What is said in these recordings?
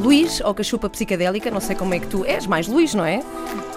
Luís ou cachupa psicadélica, não sei como é que tu és, mais Luís, não é?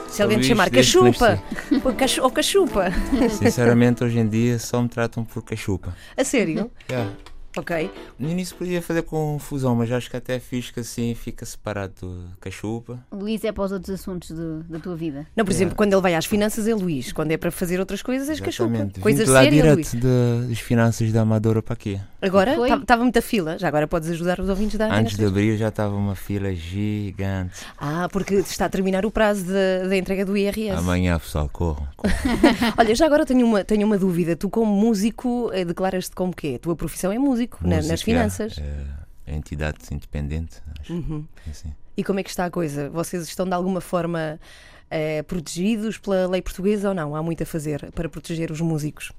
Se alguém te Luís, chamar desde que cachupa ou cachu- ou cachupa, Sinceramente, hoje em dia só me tratam por cachupa. a sério? Yeah. Ok. No início podia fazer confusão, mas acho que até fiz que assim fica separado do cachupa. Luís é para os outros assuntos do- da tua vida. Não, por exemplo, quando ele vai às finanças é Luís, quando é para fazer outras coisas és cachupa. Exatamente. Coisa Vim de lá séria, direto Luís. de- das finanças da Amadora para aqui. Agora Foi? estava muita fila, já agora podes ajudar os ouvintes da Antes de abrir já estava uma fila gigante. Ah, porque está a terminar o prazo da, da entrega do IRS. Amanhã, pessoal, corram. corram. Olha, já agora tenho uma, tenho uma dúvida. Tu, como músico, eh, declaras-te como quê? A tua profissão é músico, na- nas Música finanças. É, é entidade independente. Acho. Uhum. Assim. E como é que está a coisa? Vocês estão de alguma forma eh, protegidos pela lei portuguesa ou não? Há muito a fazer para proteger os músicos.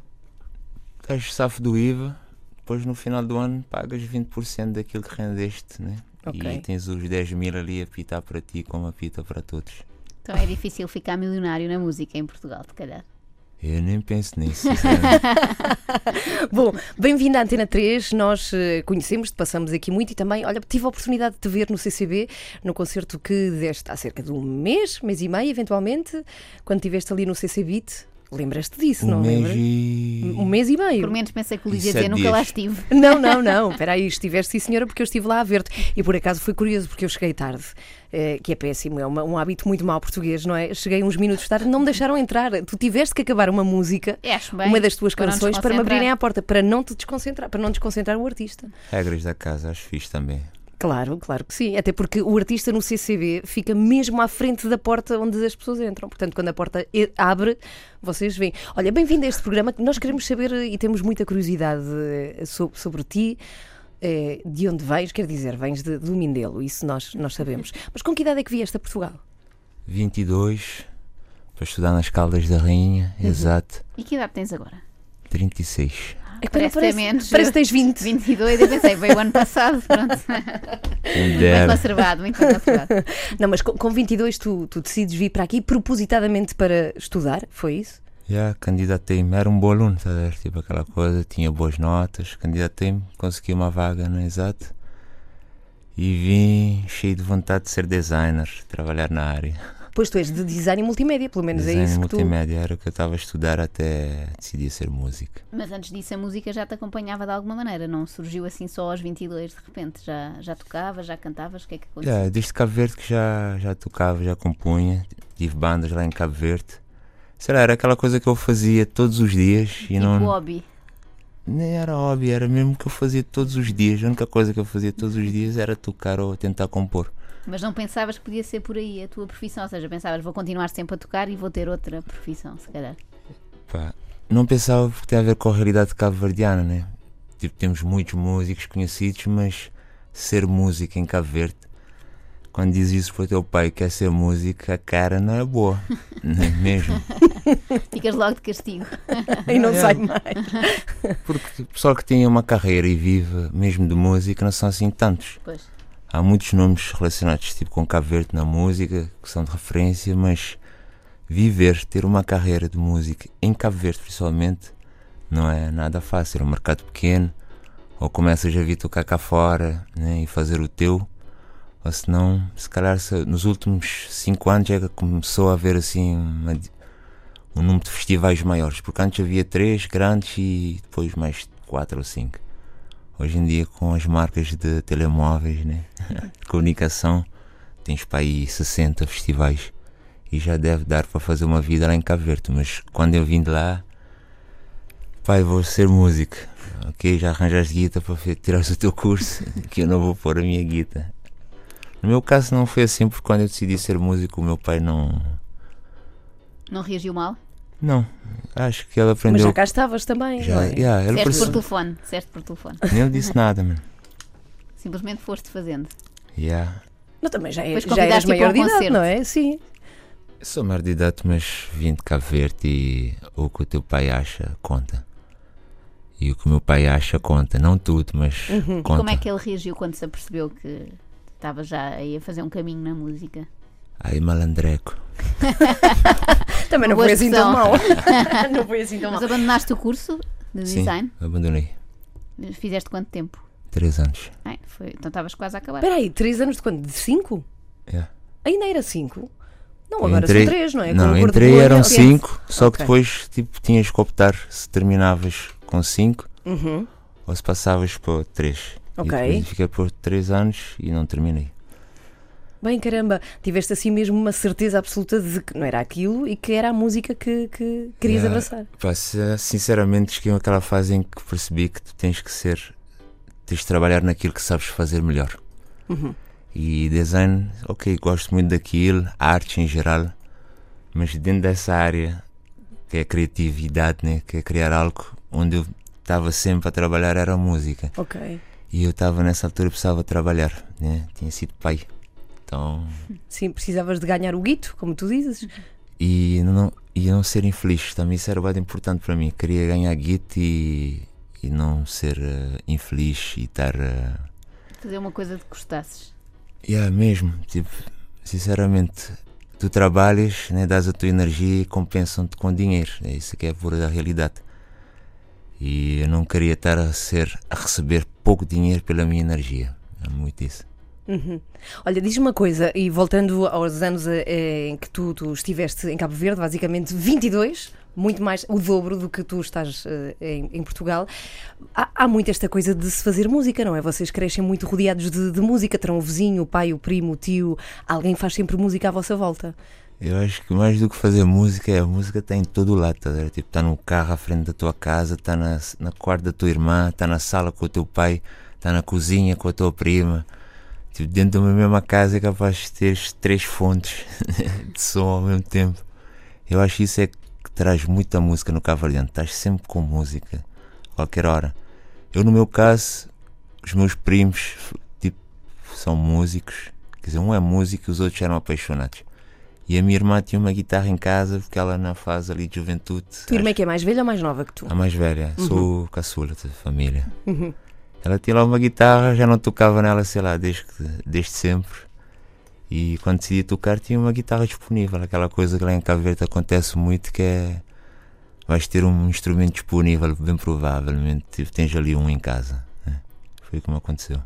Estás safo do IVA, depois no final do ano pagas 20% daquilo que rendeste, né? Ok. E tens os 10 mil ali a pitar para ti como apita para todos. Então é difícil ficar milionário na música em Portugal, se calhar. Eu nem penso nisso. Bom, bem-vindo à Antena 3. Nós eh, conhecemos-te, passamos aqui muito e também, olha, tive a oportunidade de te ver no CCB, no concerto que deste há cerca de um mês, mês e meio, eventualmente, quando estiveste ali no CC Beat. Lembras-te disso, um não mês lembras? e... Um mês e meio. Por menos pensei que o Luís ia sete dizer, nunca lá estive. Não, não, não. Espera aí, estiveste sim, senhora, porque eu estive lá a ver-te. E por acaso foi curioso, porque eu cheguei tarde, que é péssimo, é uma- um hábito muito mau português, não é? Cheguei uns minutos tarde, não me deixaram entrar. Tu tiveste que acabar uma música, É, bem. uma das tuas canções, para me abrirem à porta, para não te desconcentrar, para não desconcentrar o artista. Regras da casa, acho fixe também. Claro, claro que sim. Até porque o artista no CCB fica mesmo à frente da porta onde as pessoas entram. Portanto, quando a porta abre, vocês veem. Olha, bem-vindo a este programa. Nós queremos saber eh, e temos muita curiosidade eh, so- sobre ti. Eh, De onde vens? Quer dizer, vens de, do Mindelo, isso nós, nós sabemos. Mas com que idade é que vieste a Portugal? 22, para estudar nas Caldas da Rainha, Uhum. exato. E que idade tens agora? 36. É que Parece ter menos. parece que tens 20. 22, eu pensei, veio o ano passado, pronto. Bem dera. conservado, muito bem conservado. Não, mas com, com 22 tu, tu decides vir para aqui propositadamente para estudar, foi isso? Já candidatei-me, era um bom aluno, tá a ver? Tipo aquela coisa, tinha boas notas, candidatei-me, consegui uma vaga no exato e vim cheio de vontade de ser designer, trabalhar na área. Pois tu és de design e multimédia, pelo menos é Design isso que tu... multimédia era o que eu estava a estudar até decidir ser músico. Mas antes disso a música já te acompanhava de alguma maneira, não surgiu assim só aos 22 de repente. Já, já tocavas, já cantavas, o que é que aconteceu? Já, desde Cabo Verde que já, já tocava, já compunha, tive bandas lá em Cabo Verde. Sei lá, era aquela coisa que eu fazia todos os dias e tipo não. hobby. Nem era óbvio, era mesmo que eu fazia todos os dias. A única coisa que eu fazia todos os dias era tocar ou tentar compor. Mas não pensavas que podia ser por aí a tua profissão, ou seja, pensavas vou continuar sempre a tocar e vou ter outra profissão, se calhar. Pá, não pensava porque tem a ver com a realidade cabo-verdiana, né? Tipo, temos muitos músicos conhecidos, mas ser músico em Cabo Verde, quando diz isso para o teu pai que quer ser músico, a cara não é boa, não é mesmo? Ficas logo de castigo. e não É. sai mais. Porque o pessoal que tem uma carreira e vive mesmo de música não são assim tantos. Pois. Há muitos nomes relacionados tipo com Cabo Verde na música que são de referência, mas viver, ter uma carreira de música em Cabo Verde principalmente não é nada fácil. É um mercado pequeno, ou começas a vir tocar cá fora né, e fazer o teu, ou se calhar se- nos últimos cinco anos é que começou a haver assim uma um número de festivais maiores, porque antes havia três grandes e depois mais quatro ou cinco. Hoje em dia, com as marcas de telemóveis, né? de comunicação, tens para aí 60 festivais e já deve dar para fazer uma vida lá em Cabo Verde. Mas quando eu vim de lá, pai, vou ser músico. Ok, já arranjaste guita para tirares o teu curso, que eu não vou pôr a minha guita. No meu caso, não foi assim, porque quando eu decidi ser músico, o meu pai não. Não reagiu mal? Não, acho que ele Mas aprendeu. já cá estavas também. Já, é? yeah, ele Disseste por telefone, disseste por telefone. Nem ele disse nada, mano. Simplesmente foste fazendo. Yeah. Não, também já, é, já eras maior de idade, não é? Sim. Eu sou maior de idade, mas vim de Cabo Verde e o que o teu pai acha conta. E o que o meu pai acha conta. Não tudo, mas Uhum. conta. Como é que ele reagiu quando se apercebeu que estava já aí a fazer um caminho na música? Ai, malandreco. Também não Boa foi assim tão expressão. não foi assim tão Mas mau. abandonaste o curso de Sim, design? abandonei. Fizeste quanto tempo? três anos. Ai, foi, então estavas quase a acabar. Espera aí, 3 anos de quando? De 5? Yeah. Ainda era 5? Não, Eu agora entrei- são 3, não é? Com Não, de entrei eram ok. cinco, só que Ok. depois tipo, tinhas que optar se terminavas com cinco Uhum. ou se passavas para três. Ok. E depois fiquei por três anos e não terminei. Bem, caramba, tiveste assim mesmo uma certeza absoluta de que não era aquilo e que era a música que, que querias Yeah. abraçar. Pá, sinceramente, cheguei àquela fase em que percebi que tu tens que ser, tens de trabalhar naquilo que sabes fazer melhor. Uhum. E design, ok, gosto muito daquilo, arte em geral, mas dentro dessa área que é a criatividade, né, que é criar algo, onde eu estava sempre a trabalhar era a música. Ok. E eu estava nessa altura, precisava trabalhar, né, tinha sido pai. Então, Sim, precisavas de ganhar o guito, como tu dizes. e não, e não ser infeliz, também isso era bastante importante para mim. Queria ganhar guito e, e não ser eh, infeliz e estar. eh, Fazer uma coisa de que gostasses. Yeah, mesmo, tipo, sinceramente, tu trabalhas, né, dás a tua energia e compensam-te com dinheiro. É isso que é a pura realidade. E eu não queria estar a ser a receber pouco dinheiro pela minha energia. É muito isso. Uhum. Olha, diz-me uma coisa, e voltando aos anos eh, em que tu, tu estiveste em Cabo Verde, basicamente 22, muito mais o dobro do que tu estás eh, em, em Portugal, há, há muito esta coisa de se fazer música, não é? Vocês crescem muito rodeados de, de música, terão o vizinho, o pai, o primo, o tio, alguém faz sempre música à vossa volta. Eu acho que mais do que fazer música, é a música está em todo lado. Tá, a ver? tipo, tá no carro à frente da tua casa, está na, na quarto da tua irmã, está na sala com o teu pai, está na cozinha com a tua prima. Tipo, dentro de uma mesma casa é capaz de ter três fontes de som ao mesmo tempo. Eu acho isso é que traz muita música no Verdeano. Estás sempre com música, qualquer hora. Eu, no meu caso, os meus primos, tipo, são músicos. Quer dizer, um é músico e os outros eram apaixonados. E a minha irmã tinha uma guitarra em casa, porque ela na fase ali de juventude. Tua irmã é que é mais velha ou mais nova que tu? A mais velha, sou o caçula da família. Uhum. Ela tinha lá uma guitarra, já não tocava nela, sei lá, desde, desde sempre. E quando decidi tocar, tinha uma guitarra disponível. Aquela coisa que lá em Cabo Verde acontece muito, que é. Vais ter um instrumento disponível, bem provavelmente. Tens ali um em casa. né? Foi como aconteceu.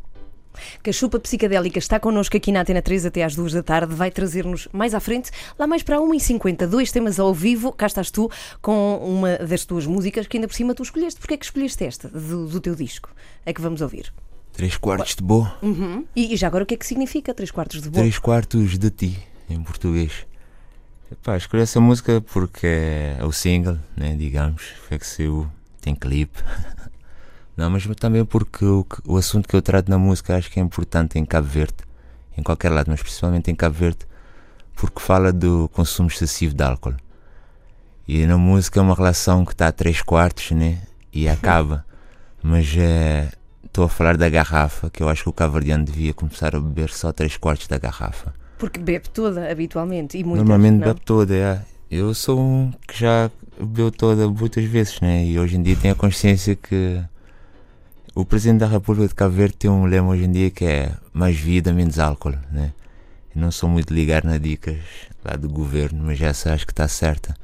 Cachupa Psicadélica está connosco aqui na Antena 3 até às 2 da tarde. Vai trazer-nos mais à frente, lá mais para 1h50, dois temas ao vivo. Cá estás tu com uma das tuas músicas que ainda por cima tu escolheste. Porquê é que escolheste esta do, do teu disco? É que vamos ouvir. Três quartos de boa. Uhum. E, e já agora o que é que significa três quartos de boa? Três quartos de ti, em português. Epá, escolhi essa música porque é o single, né, digamos, foi que saiu, tem clipe. Não, mas também porque o, o assunto que eu trato na música acho que é importante em Cabo Verde, em qualquer lado, mas principalmente em Cabo Verde, porque fala do consumo excessivo de álcool. E na música é uma relação que está a três quartos, né, e acaba. Mas é, estou a falar da garrafa, que eu acho que o cabo-verdiano devia começar a beber só três quartos da garrafa. Porque bebe toda, habitualmente. E muitas, Normalmente não? bebe toda, é. Eu sou um que já bebeu toda muitas vezes, né? E hoje em dia tenho a consciência que o Presidente da República de Cabo Verde tem um lema hoje em dia que é mais vida, menos álcool, né? Eu não sou muito ligar nas dicas lá do governo, mas essa acho que está certa.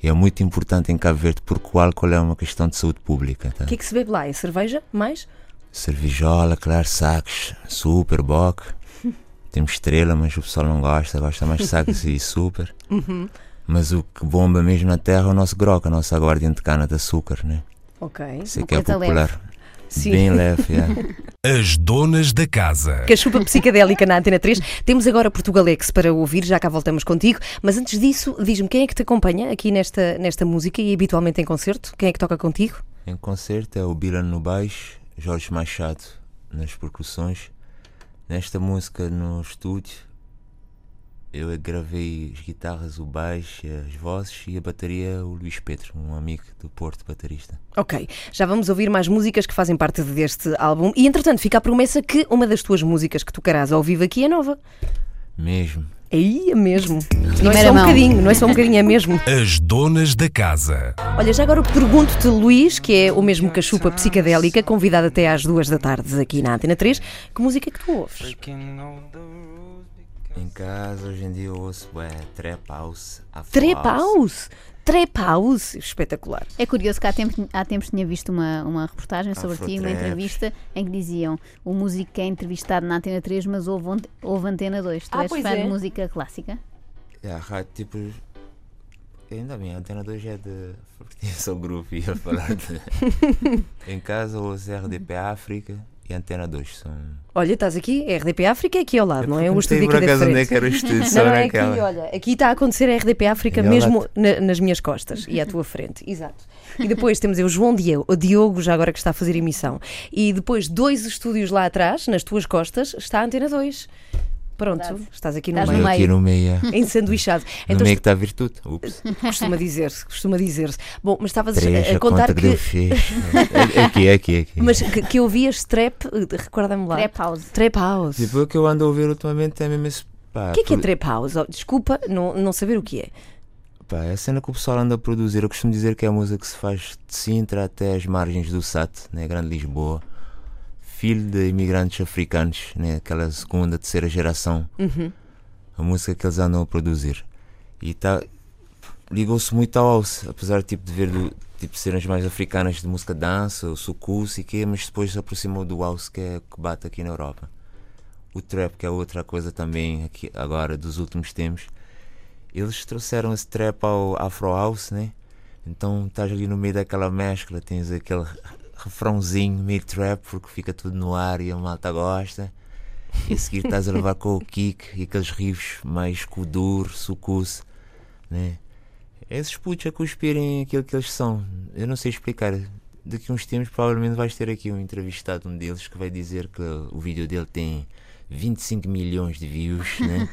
E é muito importante em Cabo Verde porque o álcool é uma questão de saúde pública, tá? O que é que se bebe lá? É cerveja? Mais? Cervejola, claro, sacos, super, bock. Temos estrela, mas o pessoal não gosta, gosta mais de sacos e super. Uhum. Mas o que bomba mesmo na terra é o nosso grog, a nossa aguardente de cana de açúcar, né? Ok. Isso é que é popular. Sim. Bem leve, é. As donas da casa. Cachupa Psicadélica na Antena 3. Temos agora Portugalex para ouvir, já cá voltamos contigo. Mas antes disso, diz-me quem é que te acompanha aqui nesta, nesta música e habitualmente em concerto? Quem é que toca contigo? Em concerto é o Bilan no baixo, Jorge Machado nas percussões. Nesta música no estúdio, eu gravei as guitarras, o baixo, as vozes e a bateria, o Luís Pedro, um amigo do Porto, baterista. Ok, já vamos ouvir mais músicas que fazem parte deste álbum. E entretanto, fica a promessa que uma das tuas músicas que tocarás ao vivo aqui é nova. Mesmo. Aí é mesmo. Não é só um bocadinho, não é só um bocadinho, é mesmo. As donas da casa. Olha, já agora pergunto-te, Luís, que é o mesmo Cachupa Psicadélica, convidado até às duas da tarde aqui na Antena 3, que música é que tu ouves? Em casa, hoje em dia eu ouço é, trap house, Trap house. Trap House! Espetacular. É curioso que há tempos, há tempos tinha visto uma, uma reportagem sobre ti, uma entrevista, em que diziam o músico que é entrevistado na Antena 3, mas houve, ont- houve Antena 2. Tu Ah, és pois fã é. de música clássica? É, a rádio tipo. Ainda bem, a Antena 2 é de. Pertence ao grupo, ia falar de. em casa ouço RDP África e Antena 2 são. Olha, estás aqui, RDP África é aqui ao lado, não é? O estúdio aqui da acaso onde é frente. que era o estúdio, Não, não, é aqui, olha, aqui está a acontecer a RDP África É mesmo na- nas minhas costas e à tua frente, exato. E depois temos eu, o João Diogo, o Diogo, já agora que está a fazer emissão. E depois dois estúdios lá atrás, nas tuas costas, está a Antena 2. Pronto, Verdade. estás aqui no Estás meio, no aqui no meio. é. ensanduichado. No Então meio que está a virtude. Ups. costuma dizer-se, costuma dizer-se. Bom, mas estavas a, a a contar conta que que. Aqui, é aqui, aqui. Mas que, que ouvias trap, recorda-me lá. Trap House. Trap House. Tipo, o que eu ando a ouvir ultimamente é mesmo esse. Pá, O que é que é Trap House? Oh, desculpa não, não saber o que é. Pá, é a cena que o pessoal anda a produzir. Eu costumo dizer que é a música que se faz de Sintra até as margens do SAT, né, Grande Lisboa. Filho de imigrantes africanos, né, aquela segunda, terceira geração. Uhum. A música que eles andam a produzir. E tá, ligou-se muito ao house, apesar tipo, de ver do, tipo, cenas mais africanas de música dança, o sucus e quê, mas depois se aproximou do house que é que bate aqui na Europa. O trap, que é outra coisa também aqui agora dos últimos tempos. Eles trouxeram esse trap ao Afro House, né? Então estás ali no meio daquela mescla, tens aquele refrãozinho meio trap porque fica tudo no ar e a malta gosta. E a seguir estás a levar com o kick e aqueles riffs mais kudur, sucus, né? Esses putos a cuspirem aquilo que eles são. Eu não sei explicar. Daqui a uns tempos provavelmente vais ter aqui um entrevistado, um deles, que vai dizer que o vídeo dele tem 25 milhões de views, né?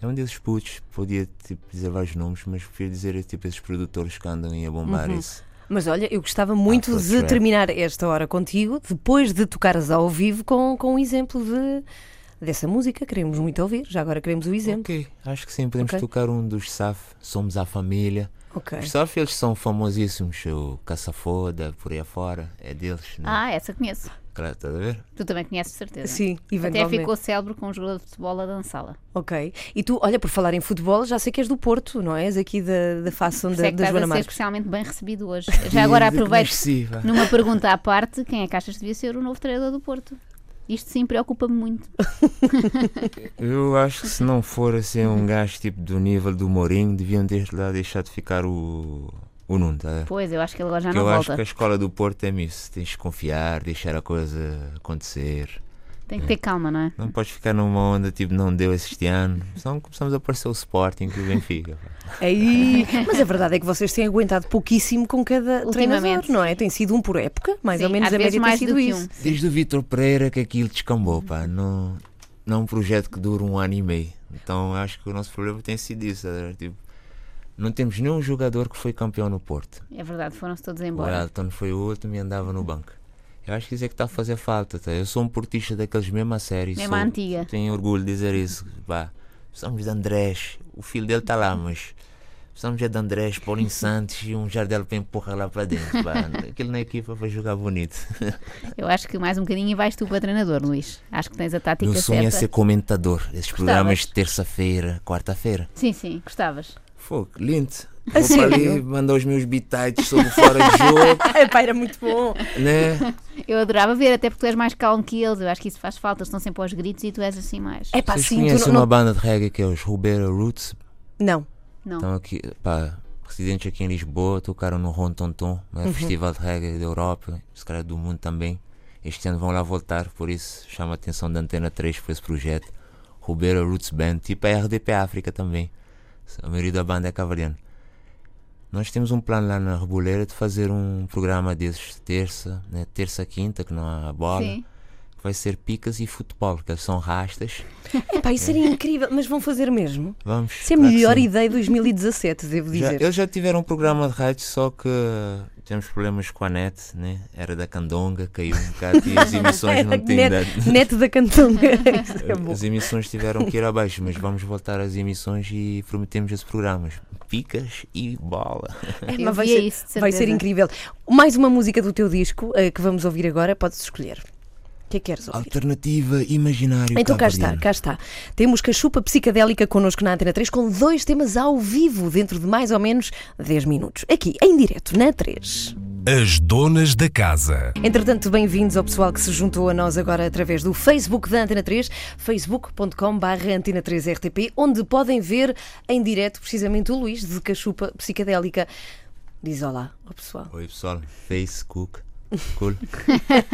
É um desses putos, podia tipo, dizer vários nomes, mas prefiro dizer tipo esses produtores que andam aí a bombar isso. Mas olha, eu gostava muito Afro de trap. terminar esta hora contigo, depois de tocares ao vivo, com, com um exemplo de, dessa música. Queremos muito ouvir, já agora queremos o exemplo. Ok, acho que sim, podemos Ok. tocar um dos SAF, Somos a Família. Ok. Os SAF eles são famosíssimos, o Caça-Foda, por aí afora, é deles, né? Ah, essa conheço. Claro, estás a ver? Tu também conheces, de certeza. Sim, Até eventualmente. ficou célebre com um jogador de futebol a dançá-la. Ok. E tu, olha, por falar em futebol, já sei que és do Porto, não é? És aqui da, da da, isso é que da Joana a ser especialmente bem recebido hoje. Já agora aproveito numa pergunta à parte: quem é que achas que devia ser o novo treinador do Porto? Isto sim preocupa-me muito. Eu acho que se não for assim um gajo tipo do nível do Mourinho, deviam ter lá deixado de ficar o, o Nuno, tá? Pois, eu acho que ele agora já Porque não eu volta. acho que a escola do Porto é isso, tens de confiar, deixar a coisa acontecer. Tem que ter calma, não é? Não podes ficar numa onda tipo não deu este ano, senão começamos a aparecer o Sporting e o Benfica. Aí, mas a verdade é que vocês têm aguentado pouquíssimo com cada treinador, não é? Tem sido um por época, mais ou Sim, menos às a vezes média tem mais sido do que isso. um. Desde o Vitor Pereira que aquilo descambou, pá. Não, não é um projeto que dura um ano e meio. Então acho que o nosso problema tem sido isso. tá? Tipo, não temos nenhum jogador que foi campeão no Porto. É verdade, foram-se todos O embora. Elton foi o último e andava no banco. Eu acho que isso é que está a fazer falta. Tá? Eu sou um portista daqueles mesmo a série. Mesmo sou, antiga. Tenho orgulho de dizer isso. Pá, precisamos de Andrés. O filho dele está lá, mas precisamos é de Andrés, Paulinho Santos e um Jardel para empurrar lá para dentro. Pá. Aquilo na equipa vai jogar bonito. Eu acho que mais um bocadinho vais tu para treinador, Luís. Acho que tens a tática Meu sonho certa. é ser comentador desses programas de terça-feira, quarta-feira. Sim, sim, gostavas. Fogo, lindo. Vou para ali, mandar os meus bitites sobre fora de jogo, Epá, era muito bom. né? Eu adorava ver, até porque tu és mais calmo que eles. Eu acho que isso faz falta. Eles estão sempre aos gritos e tu és assim mais. Epá, Vocês sim, conhecem uma não... banda de reggae que é os Rubera Roots? não. Não. Estão aqui, pá, residentes aqui em Lisboa, tocaram no Ron Tonton, Uhum. é festival de reggae da Europa, se calhar do mundo também. Este ano vão lá voltar, por isso chama a atenção da Antena 3 por esse projeto. Rubera Roots Band, tipo a RDP África também. A maioria da banda é cavaliano. Nós temos um plano lá na Reboleira de fazer um programa desses terça, né, terça quinta, que não há bola, Sim. Vai ser picas e futebol, que são rastas. Epá, isso seria incrível, mas vão fazer mesmo. Vamos. Isso é a claro melhor ideia de 2017, devo Já, dizer. eles já tiveram um programa de rádio, só que tivemos problemas com a net, né? Era da Candonga, caiu um bocado e as emissões não têm net, dado. net da Cantonga. Isso é bom. As emissões tiveram que ir abaixo, mas vamos voltar às emissões e prometemos esses programas. Picas e bola. É, mas vai, ser, isso, vai ser incrível. Mais uma música do teu disco eh, que vamos ouvir agora, podes escolher. O que é que queres ouvir? Alternativa imaginário. Então cá está, cá está. Temos Cachupa Psicadélica connosco na Antena 3 com dois temas ao vivo dentro de mais ou menos 10 minutos. Aqui, em direto, na 3. As donas da casa. Entretanto, bem-vindos ao pessoal que se juntou a nós agora através do Facebook da Antena 3, facebook.com.br Antena 3 RTP, onde podem ver em direto precisamente o Luís de Cachupa Psicadélica. Diz olá ao pessoal. Oi pessoal, Facebook. Cool.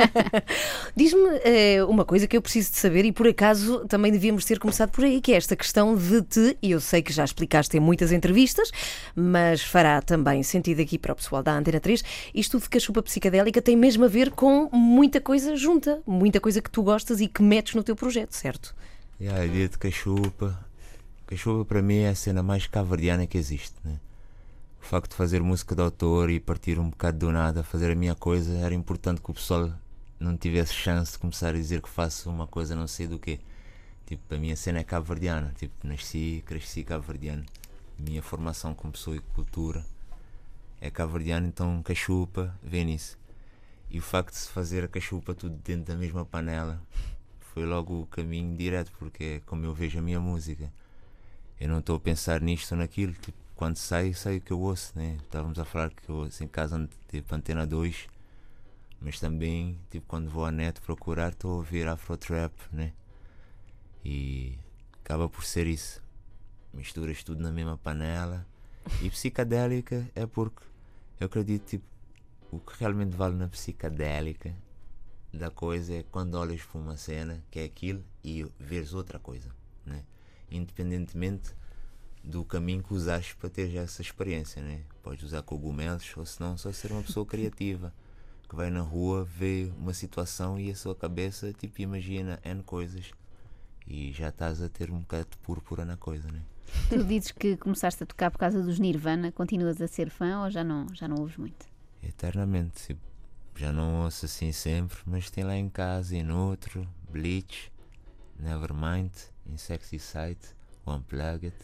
Diz-me eh, uma coisa que eu preciso de saber e por acaso também devíamos ter começado por aí, que é esta questão de te, e eu sei que já explicaste em muitas entrevistas, mas fará também sentido aqui para o pessoal da Antena 3, isto de cachupa psicadélica tem mesmo a ver com muita coisa junta, muita coisa que tu gostas e que metes no teu projeto, certo? Yeah, a ideia de cachupa. Cachupa para mim é a cena mais cavardiana que existe. Né? O facto de fazer música de autor e partir um bocado do nada, fazer a minha coisa, era importante que o pessoal não tivesse chance de começar a dizer que faço uma coisa não sei do quê. Tipo, a minha cena é cabo-verdiana. Tipo, nasci, cresci cabo-verdiano. Minha formação como pessoa e cultura é cabo-verdiana, então cachupa vem nisso. E o facto de se fazer a cachupa tudo dentro da mesma panela foi logo o caminho direto, porque é como eu vejo a minha música. Eu não estou a pensar nisto ou naquilo. Tipo, quando sai, sai o que eu ouço, né? Estávamos a falar que eu ouço em casa, tipo, Antena 2, mas também, tipo, quando vou à net procurar, estou a ouvir Afro Trap, né? E acaba por ser isso. Misturas tudo na mesma panela. E psicadélica é porque eu acredito, tipo, o que realmente vale na psicadélica da coisa é quando olhas para uma cena que é aquilo e vês outra coisa, né? Independentemente do caminho que usaste para ter já essa experiência, né? Podes usar cogumelos ou se não só ser uma pessoa criativa que vai na rua, vê uma situação e a sua cabeça tipo imagina N coisas e já estás a ter um bocado de púrpura na coisa, né? Tu dizes que começaste a tocar por causa dos Nirvana, continuas a ser fã ou já não, já não ouves muito? Eternamente, já não ouço assim sempre, mas tem lá em casa e no outro, Bleach, Nevermind, Sight, Unplugged,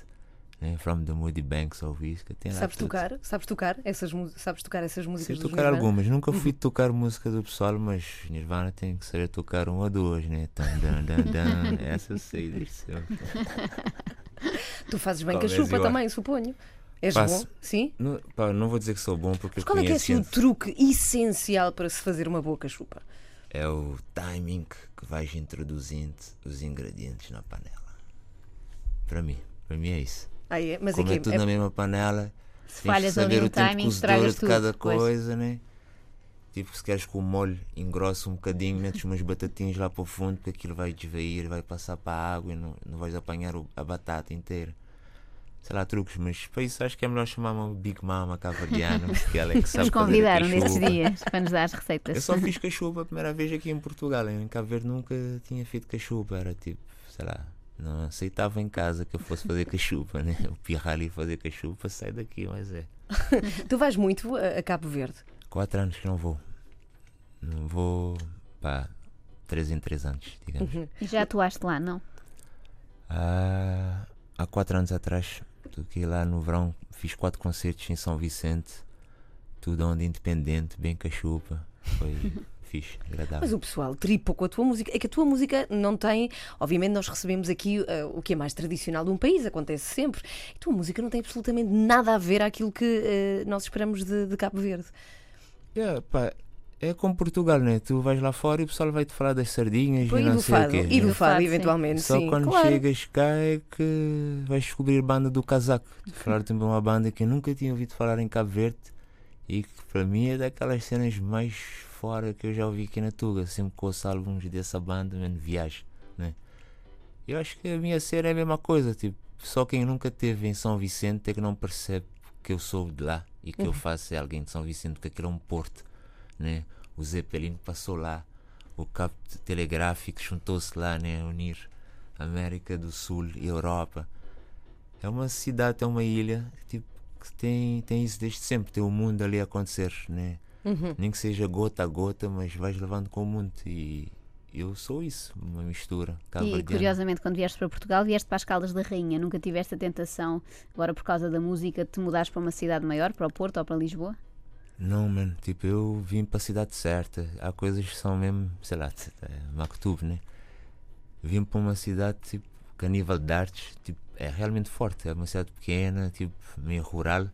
né? From the Moody Banks of Whiskey, tem Sabes tocar? Sabes tocar essas, sabes tocar essas músicas Sei tocar algumas, nunca fui tocar música do pessoal, mas Nirvana tem que saber tocar uma ou duas, né? Tan, dan, dan, dan. Essa eu sei sempre. Tu fazes bem Talvez cachupa eu- também, suponho. És Faço. bom? Sim? Não, pá, não vou dizer que sou bom porque Mas qual é que é assim, o truque essencial para se fazer uma boa cachupa? É o timing que vais introduzindo os ingredientes na panela. Para mim, para mim é isso. Ah, é? Mas Como é é tudo na mesma panela, Se tens falhas ali saber o tempo timing, cozedor de tudo. cada Pois. coisa, né? Tipo, se queres que o molho engrosse um bocadinho, metes umas batatinhas lá para o fundo, porque aquilo vai desvair, vai passar para a água e não, não vais apanhar o- a batata inteira. Sei lá, truques, mas para isso acho que é melhor chamar uma Big Mama cavardiana, porque ela é que sabe Nos convidaram cachupa. dias para nos dar as receitas. Eu só fiz cachupa a primeira vez aqui em Portugal. Em Cabo Verde nunca tinha feito cachupa. Era tipo, sei lá, não aceitava em casa que eu fosse fazer cachupa, né? O pirrar ali fazer cachupa, sai daqui, mas é. Tu vais muito a, Cabo Verde. Quatro anos que não vou. Não vou, pá, três em três anos, digamos. E já atuaste lá, não? Ah, há quatro anos atrás, toquei lá no verão, fiz quatro concertos em São Vicente, tudo onde independente, bem cachupa. Foi fixe, agradável. Mas o pessoal tripa com a tua música. É que a tua música não tem. Obviamente, nós recebemos aqui eh, o que é mais tradicional de um país, acontece sempre. A tua música não tem absolutamente nada a ver àquilo que eh, nós esperamos de, de Cabo Verde. Yeah, pá, é como Portugal, né? Tu vais lá fora e o pessoal vai te falar das sardinhas E e não sei fado, o quê. e do né? fado, eventualmente. Só sim, quando claro. chegas cá é que vais descobrir banda do casaco. Falar também uma banda que eu nunca tinha ouvido falar em Cabo Verde e que para mim é daquelas cenas mais fora que eu já ouvi aqui na Tuga. Sempre que ouço álbuns dessa banda, mano, viagem, né? Eu acho que a minha cena é a mesma coisa, tipo, só quem nunca teve em São Vicente é que não percebe que eu sou de lá e que eu faço é alguém de São Vicente, porque aquilo é um porto, né? O Zeppelin passou lá, o cabo telegráfico juntou-se lá, né? Unir América do Sul e Europa. É uma cidade, é uma ilha, tipo, que tem, tem isso desde sempre, tem o mundo ali a acontecer, né? Uhum. Nem que seja gota a gota, mas vais levando com o mundo e eu sou isso, uma mistura. E curiosamente, quando vieste para Portugal, vieste para as Caldas da Rainha. Nunca tiveste a tentação, agora por causa da música, de te mudares para uma cidade maior, para o Porto ou para Lisboa? Não, mano, tipo, eu vim para a cidade certa. Há coisas que são mesmo, sei lá, é Maktub, né? Vim para uma cidade, tipo, que a nível de artes, tipo, é realmente forte. É uma cidade pequena, tipo, meio rural.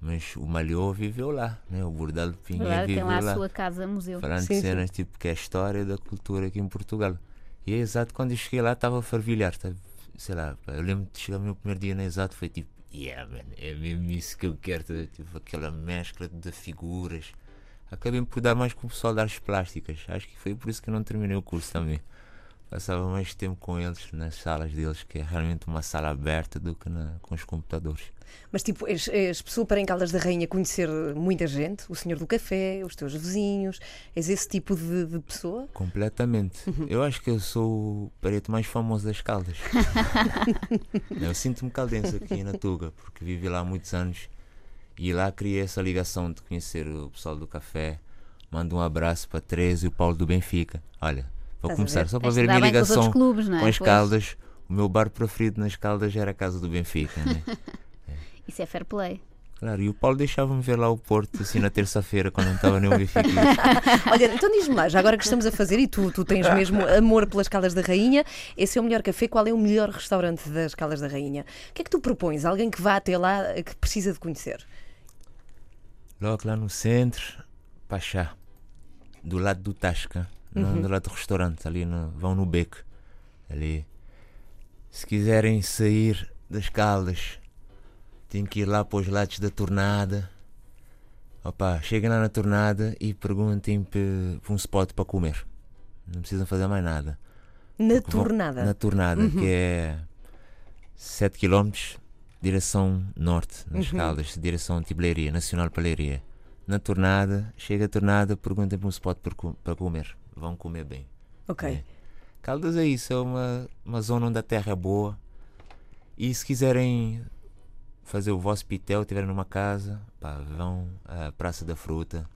Mas o Malhou viveu lá, né? O Bordal Verdade, tem viveu lá lá. a sua casa museu. Falando Sim, de sim. cenas, tipo, que é a história da cultura aqui em Portugal. E é exato quando eu cheguei lá, estava a fervilhar. Tava, sei lá, pá, eu lembro de chegar o meu primeiro dia na exato, foi tipo, yeah, man, é mesmo isso que eu quero. tá? Tipo, aquela mescla de figuras. Acabei por dar mais com o pessoal das plásticas. Acho que foi por isso que eu não terminei o curso também. Passava mais tempo com eles, nas salas deles, que é realmente uma sala aberta do que na, com os computadores. Mas tipo, és, és pessoa para em Caldas da Rainha conhecer muita gente, o senhor do café, os teus vizinhos, és esse tipo de, de pessoa? Completamente. Eu acho que eu sou o preto mais famoso das Caldas. eu sinto-me caldense aqui na Tuga, porque vivi lá há muitos anos e lá criei essa ligação de conhecer o pessoal do café. Mando um abraço para Teresa e o Paulo do Benfica. Olha, vou Estás a começar só para ver a minha bem com ligação clubes, é? com as Pois, Caldas. O meu bar preferido nas Caldas era a casa do Benfica. Né? Isso é fair play. Claro, e o Paulo deixava-me ver lá o Porto assim na terça-feira quando não estava nem o Benfica. Olha, então diz-me lá, já agora que estamos a fazer, e tu, tu tens mesmo amor pelas Caldas da Rainha, esse é o melhor café, qual é o melhor restaurante das Caldas da Rainha? O que é que tu propões? Alguém que vá até lá eh, que precisa de conhecer? Logo lá no centro, Pachá, do lado do Tasca, do lado do restaurante, ali no, vão no beco. Ali. Se quiserem sair das caldas, tem que ir lá para os lados da tornada. Opa, cheguem lá na tornada e perguntem por por um spot para comer. Não precisam fazer mais nada. Na tornada. Na tornada, que é 7 km, direção norte, nas Caldas, direção Leiria, Nacional para Leiria. Na tornada, chega a tornada, perguntem por um spot para, para comer. Vão comer bem. Ok. É. Caldas é isso, é uma, uma zona onde a terra é boa. E se quiserem fazer o vosso pitel, estiverem numa casa, pá, vão à Praça da Fruta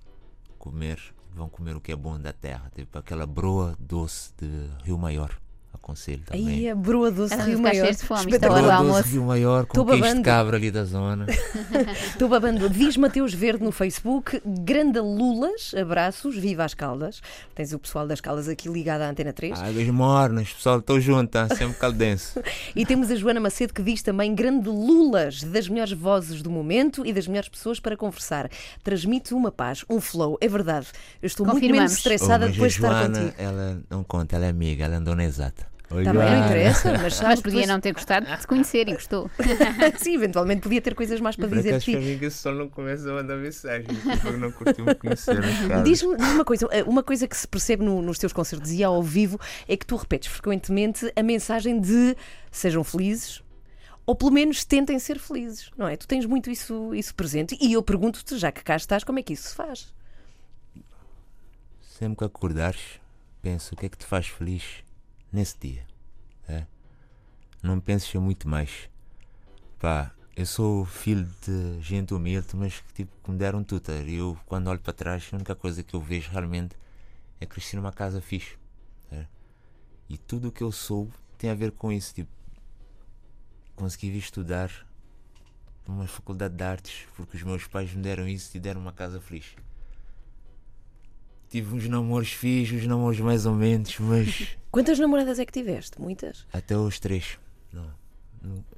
comer, vão comer o que é bom da terra, tipo aquela broa doce de Rio Maior. Aconselho também. Aí a broa doce a Rio Maior. de fome, é Broa doce de Rio Maior com queijo de cabra ali da zona. Estou babando. Diz Mateus Verde no Facebook, Grande Lulas, abraços, viva as Caldas. Tens o pessoal das Caldas aqui ligado à Antena 3. Águas mornas, pessoal, estou junto, tá? sempre caldense. E temos a Joana Macedo que diz também grande lulas das melhores vozes do momento e das melhores pessoas para conversar. Transmite uma paz, um flow. É verdade. Eu estou muito menos estressada Oh, depois de a estar contigo. ela não conta, ela é amiga, ela andou na exata. Também não interessa, mas Mas podia não ter gostado de te conhecer e gostou. Sim, eventualmente podia ter coisas mais para dizer de ti. amiga só não começa a mandar mensagem, porque não curtiu me conhecer. Diz-me uma coisa, uma coisa que se percebe no- nos teus concertos e ao vivo é que tu repetes frequentemente a mensagem de sejam felizes ou pelo menos tentem ser felizes, não é? Tu tens muito isso, isso presente e eu pergunto-te, já que cá estás, como é que isso se faz? Sempre que acordares, pensa o que é que te faz feliz nesse dia. é? Não penses muito mais. Pá, eu sou filho de gente humilde, mas que tipo, que me deram tudo. E eu, quando olho para trás, a única coisa que eu vejo realmente é crescer numa casa fixe. é? E tudo o que eu sou tem a ver com isso. Tipo, consegui vir estudar numa faculdade de artes porque os meus pais me deram isso e deram uma casa feliz. Tive uns namoros fixos, uns namoros mais ou menos, mas Quantas namoradas é que tiveste? Muitas? até os três. Não.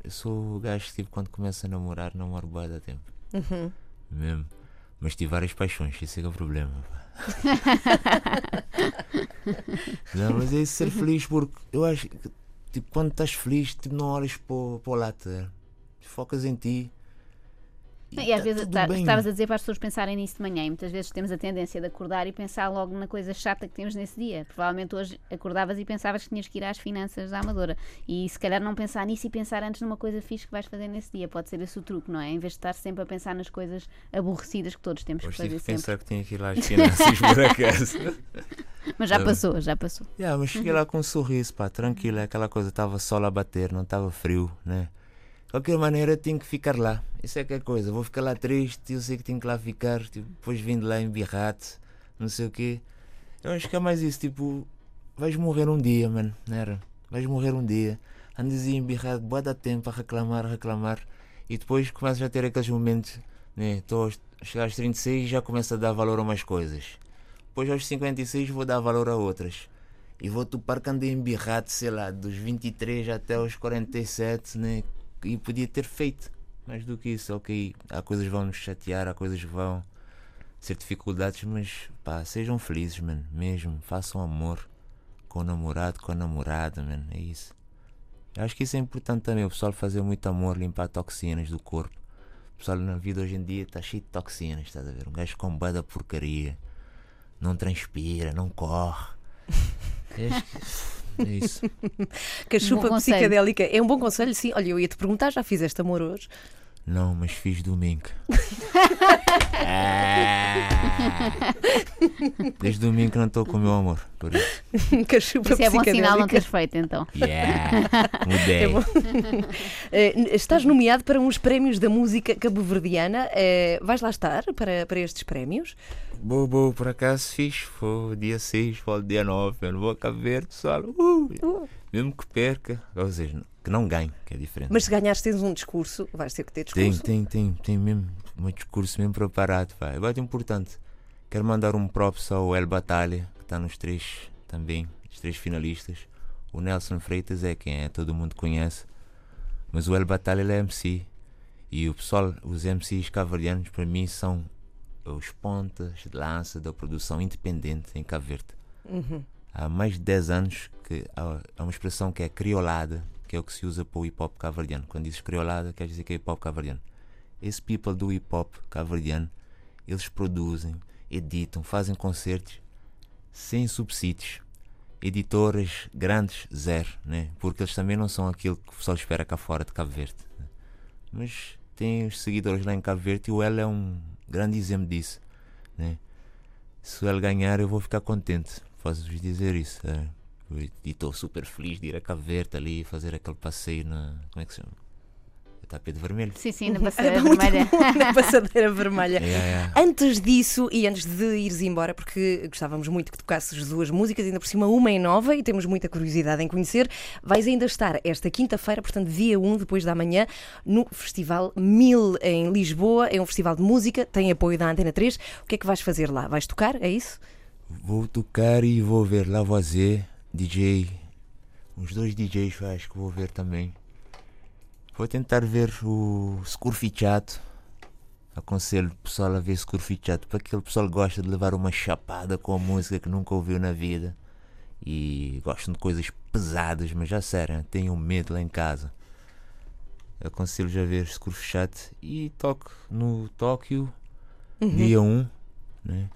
Eu sou o gajo que tipo, quando começa a namorar, namoro bué da tempo. Uhum. Mesmo. Mas tive várias paixões, esse é que é o problema. não, mas é isso ser feliz porque eu acho que tipo, quando estás feliz, tipo, não olhas para o para o lado, tá? focas em ti. E às tá vezes tá- estavas a dizer para as pessoas pensarem nisso de manhã e muitas vezes temos a tendência de acordar e pensar logo na coisa chata que temos nesse dia. Provavelmente hoje acordavas e pensavas que tinhas que ir às finanças da Amadora e se calhar não pensar nisso e pensar antes numa coisa fixe que vais fazer nesse dia. Pode ser esse o truque, não é? Em vez de estar sempre a pensar nas coisas aborrecidas que todos temos que fazer tive sempre. pensar que tinha que ir às finanças por acaso. Mas já passou, já passou. Yeah, mas cheguei lá com um sorriso, pá, tranquilo, é aquela coisa, estava sol a bater, não estava frio, né? Qualquer maneira, eu tenho que ficar lá. Isso é que é coisa, vou ficar lá triste, eu sei que tenho que lá ficar, tipo, depois vindo lá embirrado, não sei o quê. Eu acho que é mais isso, tipo, vais morrer um dia, mano, não era? Vais morrer um dia, andas embirrado, boa da tempo a reclamar, a reclamar, e depois começas a ter aqueles momentos, né? Estou chegar aos 36 já começo a dar valor a umas coisas. Depois aos 56 vou dar valor a outras. E vou topar que andei embirrado, sei lá, dos 23 até os 47, né? E podia ter feito. Mais do que isso, ok. Há coisas que vão nos chatear, há coisas que vão ser dificuldades, mas pá, sejam felizes, mano. Mesmo. Façam amor com o namorado, com a namorada, mano. É isso. Eu acho que isso é importante também, o pessoal fazer muito amor, limpar toxinas do corpo. O pessoal na vida hoje em dia está cheio de toxinas, estás a ver? Um gajo com bada porcaria, não transpira, não corre. É, é isso. Cachupa Um bom psicadélica. É um bom conselho, sim. Olha, eu ia te perguntar, já fizeste amor hoje? Não, mas fiz domingo. Desde domingo que não estou com o meu amor. Por isso. Cachupa Isso é bom sinal não teres feito, então. Yeah! Mudei. Eh, estás nomeado para uns prémios da música cabo-verdiana. Eh, vais lá estar para, para estes prémios? Boa, boa, por acaso fiz. Foi dia 6, foi dia 9. Eu não vou Verde, pessoal. Uh, mesmo que perca, ou seja, que não ganhe, que é diferente. Mas se ganhares, tens um discurso. Vais ter que ter Tem, discurso. tem, tem, tem mesmo um discurso mesmo preparado. Pá. É muito importante. Quero mandar um props ao El Batalha, que está nos três também, os três finalistas. O Nelson Freitas é quem é, todo mundo conhece. Mas o El Batalha ele é MC. E o pessoal, os MCs cavalianos, para mim, são os pontas de lança da produção independente em Cabo Verde. Há mais de 10 anos que há, há uma expressão que é criolada, que é o que se usa para o hip hop cavaliano. Quando dizes criolada, quer dizer que é hip hop cavaliano. Esse people do hip hop cavaliano, eles produzem, editam, fazem concertos sem subsídios. Editoras grandes, zero, né? porque eles também não são aquilo que o pessoal espera cá fora de Cabo Verde. né? Mas tem os seguidores lá em Cabo Verde e o El é um grande exemplo disso. Né? Se o El ganhar, eu vou ficar contente. Posso-vos dizer isso. é. E estou super feliz de ir a Cabo Verde ali fazer aquele passeio na. Como é que se chama? Tapete vermelho. Sim, sim, na passadeira Muito vermelha. na passadeira vermelha. É, é. Antes disso e antes de ires embora, porque gostávamos muito que tocasses as duas músicas, ainda por cima uma em nova e temos muita curiosidade em conhecer, vais ainda estar esta quinta-feira, portanto dia 1, depois da manhã, no Festival Mil em Lisboa. É um festival de música, tem apoio da Antena 3. O que é que vais fazer lá? Vais tocar? É isso? Vou tocar e vou ver Lavoisier, DJ. Uns dois DJs acho que vou ver também. Vou tentar ver o Scurfichato. Aconselho o pessoal a ver Scurfichato, porque aquele pessoal gosta de levar uma chapada com a música que nunca ouviu na vida. E gostam de coisas pesadas, mas já sério, tenham medo lá em casa. Aconselho já a ver Scurfichato e toco no Tóquio, dia 1, né?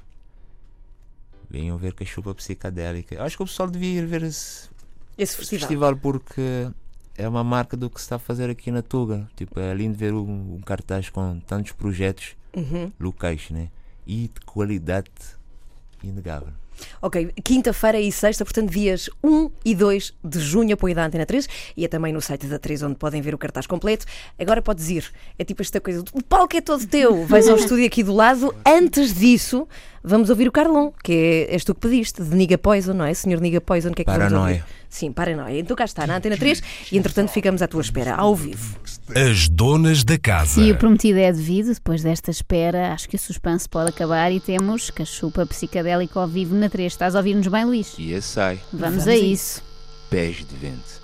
Venham ver Cachupa Psicadélica. Acho que o pessoal devia ir ver esse Esse esse festival. festival porque é uma marca do que se está a fazer aqui na Tuga. Tipo, é lindo ver um, um cartaz com tantos projetos Uhum. locais, né? E de qualidade inegável. Ok, quinta-feira e sexta, portanto, dias 1 e 2 de junho, apoio da Antena 3 e é também no site da 3 onde podem ver o cartaz completo. Agora podes ir, é tipo esta coisa: o palco é todo teu, vais ao estúdio aqui do lado. Antes disso, vamos ouvir o Carlão, que é, és tu que pediste, de Niga Poison, não é? Senhor Niga Poison, o que é que vamos Paranoia. ouvir? Sim, paranoia. Então cá está, na Antena 3 e entretanto ficamos à tua espera, ao vivo. As donas da casa. E o prometido é devido, depois desta espera, acho que o suspense pode acabar e temos Cachupa Psicadélica ao vivo na 3. Estás a ouvir-nos bem, Luís? E esse sai, Vamos, Vamos a a isso. pés de vento.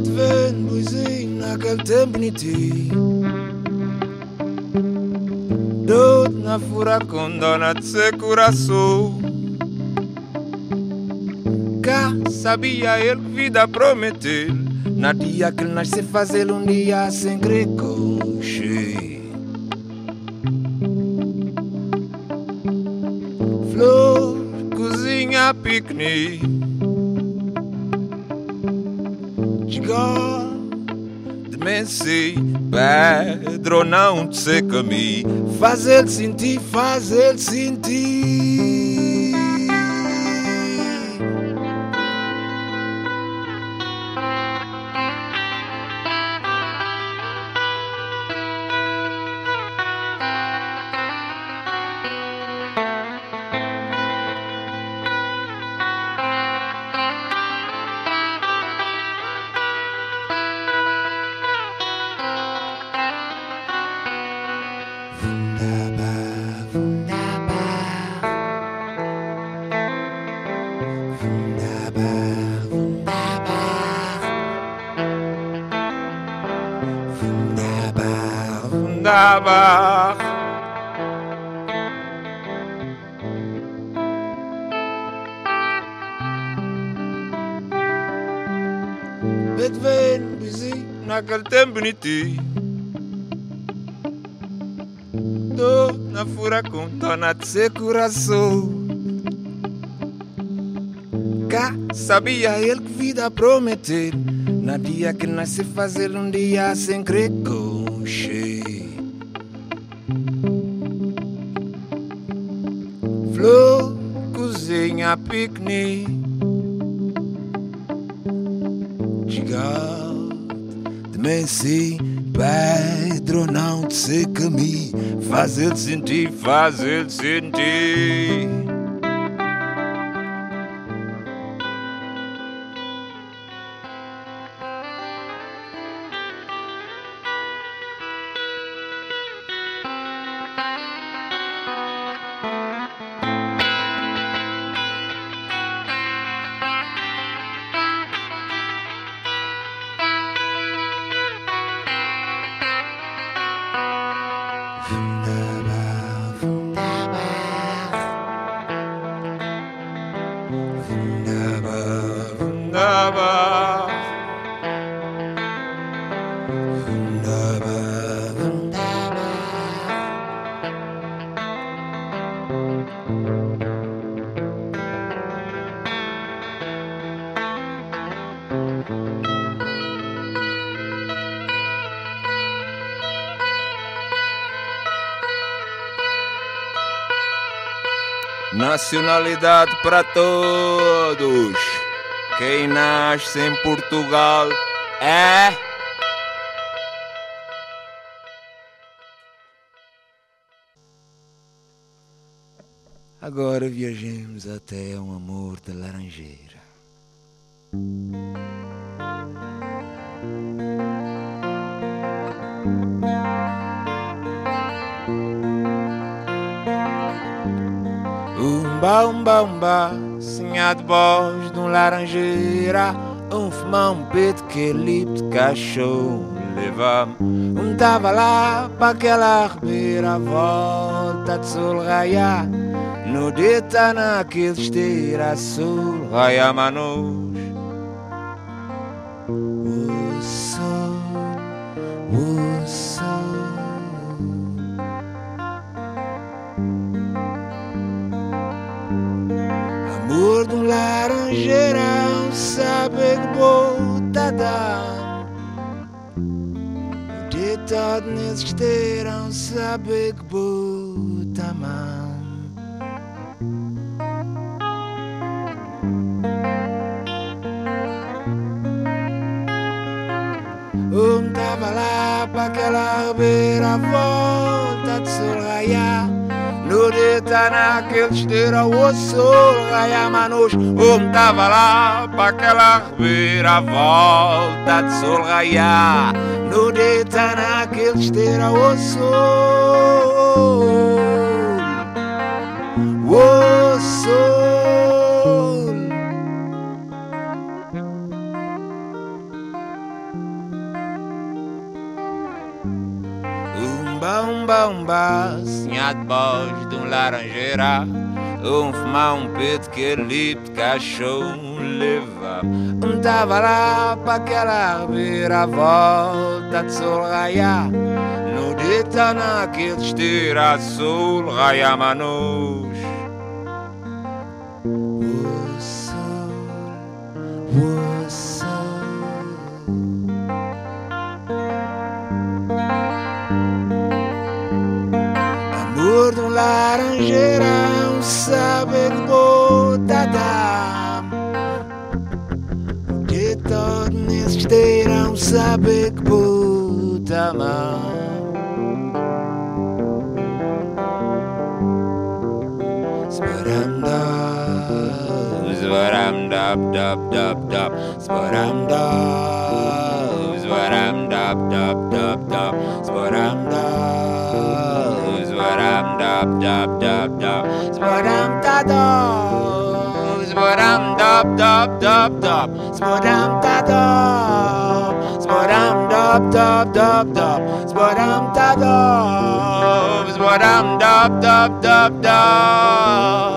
Pé de vento, luizinho, naquele tempo bonitinho. Doido na furacão, dona de seu coração. Cá sabia ele que vida prometer. Na dia que ele nasce fazer um dia sem grecoche. Flor, cozinha, piquenique. Messi, Pedro não te seca me Faz ele sentir, faz ele sentir. Wunderbar. Het wen busy naquele tempo bonitinho. Tô na furacão, tô na tse coração. Cá sabia ele que vida prometer. Na dia que nasce fazer um dia sem grecoche. Flor, piquenique. Chegar, também sim, Pedro não te seca me Faz ele sentir, faz ele sentir. Nacionalidade para todos. Quem nasce em Portugal é. Agora viajemos até um amor da laranjeira. Umba, umba, umba, sinha de voz de um laranjeira Um fumão, um ele de cachorro leva-me Um tava lá para aquela ribeira, volta de sol raiar No deita naquele esteira, sol raia manos bota dar. O ditado nesse esteirão, sabe que bota a mão. Um tava lá No deita naquele esteira, o sol raia manos. Um tava lá para aquela volta de sol raiar. No deita naquele esteira, o sol. O sol. Umba, umba, umba, sinha de voz laranjeira. Um fumar um peito que ele de cachorro leva. Um tava lá para aquela volta de sol raiar No dita naquele esteira sol raiar manos dub dub dub. Sparam dub, sparam dub dub dub. Dub, sparam dub, sparam dub dub. Dub dub, sparam da dub, sparam dub dub. Dub dub, sparam da dub, sparam dub dub. Dub dub, sparam da dub, sparam dub dub dub dub.